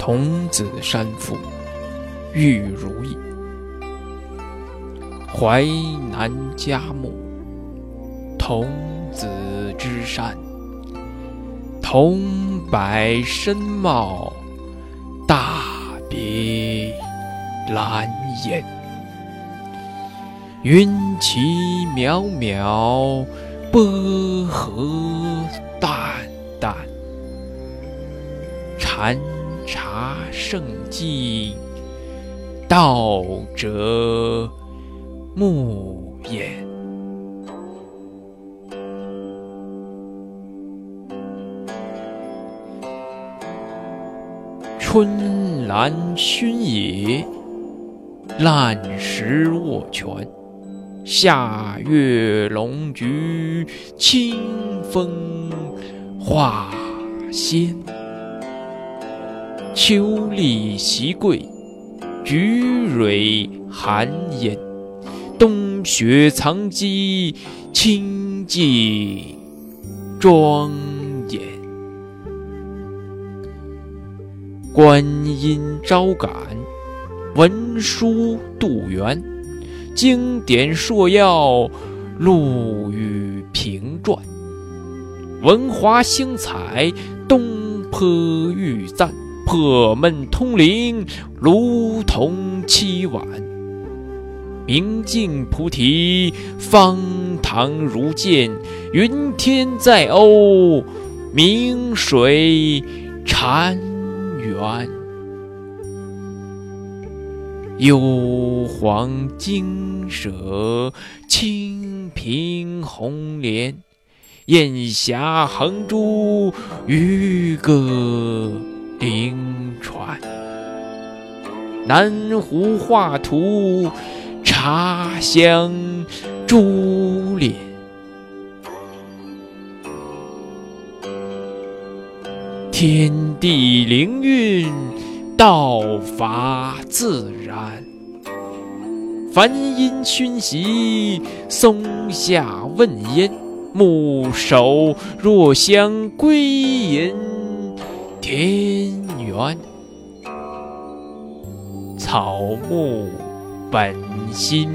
童子山妇玉如意，淮南佳木，童子之山，桐柏深茂，大别蓝烟，云起渺渺，波河淡淡，禅。茶圣迹，道者木焉。春兰熏野，烂石卧泉。夏月龙菊，清风化仙。秋丽习桂，菊蕊寒烟；冬雪藏积，清寂庄严。观音招感，文殊渡缘，经典硕要，陆羽平传。文华星彩，东坡玉赞。破闷通灵，如同凄婉；明镜菩提，方唐如见。云天在欧，明水禅园。幽篁金舍，清平红莲。艳霞横珠，渔歌。临川，南湖画图，茶香珠帘。天地灵韵，道法自然。梵音熏习，松下问焉。木首若相归隐。田园，草木本心，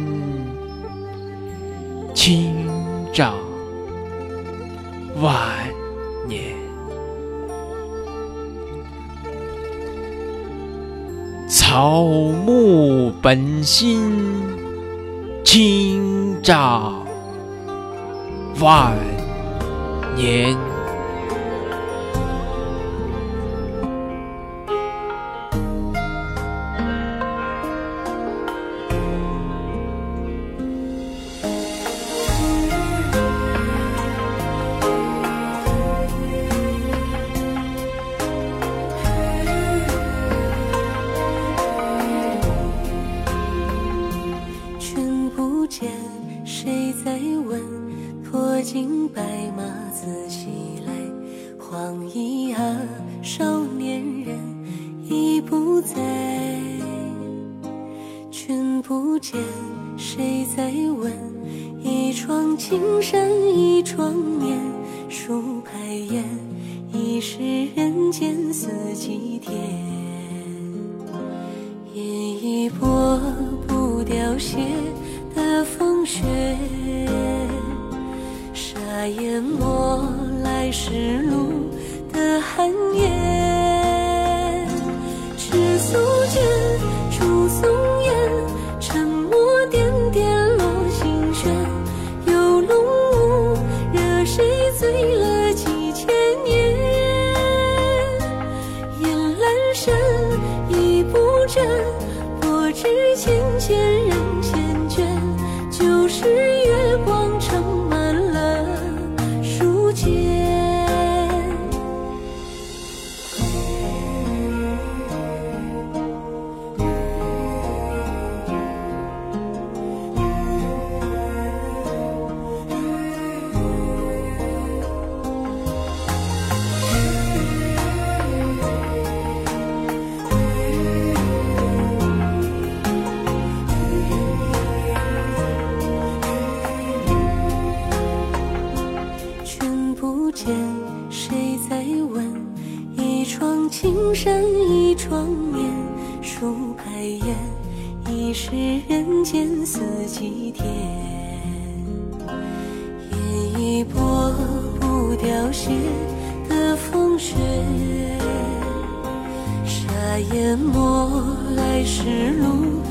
清照万年。草木本心，清照万年。白马自西来，黄衣啊，少年人已不在。君不见，谁在问？一窗青山一窗念，数排烟，已是人间四季天。依依薄不凋谢的风雪。淹没来时路的寒夜，赤素笺，出松烟，沉默点点落心弦。有龙舞，惹谁醉了几千年？烟阑珊，一不真，薄纸浅浅，人缱绻，旧时不见谁在问，一窗青山，一窗眠。数白烟，已是人间四季。天烟一拨，不凋谢的风雪。沙湮没来时路。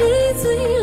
你最